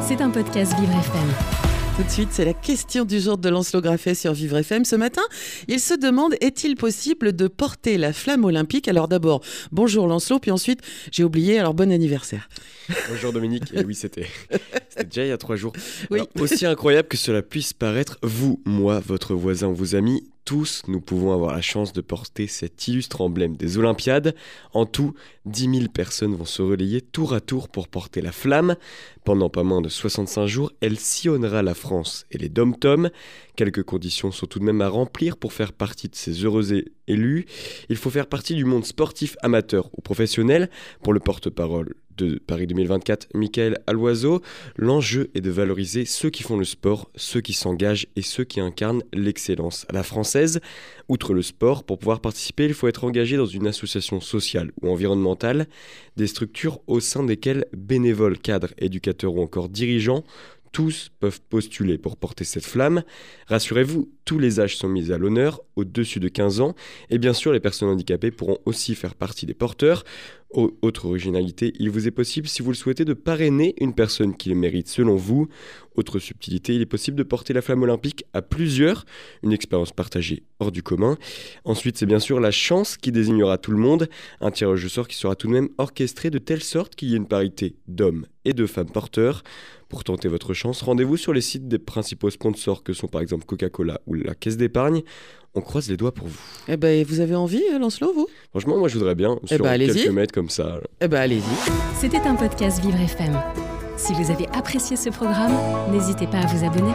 C'est un podcast Vivre FM. Tout de suite, c'est la question du jour de Lancelot Graffet sur Vivre FM. Ce matin, il se demande est-il possible de porter la flamme olympique? Alors d'abord, bonjour Lancelot, puis ensuite, j'ai oublié, alors bon anniversaire. Bonjour Dominique, et oui, c'était déjà il y a trois jours. Oui. Alors, aussi incroyable que cela puisse paraître, vous, moi, votre voisin, vos amis, tous, nous pouvons avoir la chance de porter cet illustre emblème des Olympiades. En tout, 10 000 personnes vont se relayer tour à tour pour porter la flamme. Pendant pas moins de 65 jours, elle sillonnera la France et les dom-toms. Quelques conditions sont tout de même à remplir pour faire partie de ces heureux élus. Il faut faire partie du monde sportif amateur ou professionnel. Pour le porte-parole de Paris 2024, Michael Aloiseau, l'enjeu est de valoriser ceux qui font le sport, ceux qui s'engagent et ceux qui incarnent l'excellence la française. Outre le sport, pour pouvoir participer, il faut être engagé dans une association sociale ou environnementale, des structures au sein desquelles bénévoles, cadres, éducateurs ou encore dirigeants tous peuvent postuler pour porter cette flamme. Rassurez-vous, tous les âges sont mis à l'honneur, au-dessus de 15 ans, et bien sûr les personnes handicapées pourront aussi faire partie des porteurs. Au- autre originalité, il vous est possible, si vous le souhaitez, de parrainer une personne qui le mérite selon vous. Autre subtilité, il est possible de porter la flamme olympique à plusieurs, une expérience partagée hors du commun. Ensuite, c'est bien sûr la chance qui désignera tout le monde, un tirage au sort qui sera tout de même orchestré de telle sorte qu'il y ait une parité d'hommes et de femmes porteurs. Pour tenter votre chance, rendez-vous sur les sites des principaux sponsors que sont par exemple Coca-Cola ou la Caisse d'épargne. On croise les doigts pour vous. Eh ben, vous avez envie, euh, Lancelot, vous? Franchement, moi je voudrais bien, Eh sur ben, allez-y. quelques mètres comme ça. Eh ben, allez-y. C'était un podcast Vivre FM. Si vous avez apprécié ce programme, n'hésitez pas à vous abonner.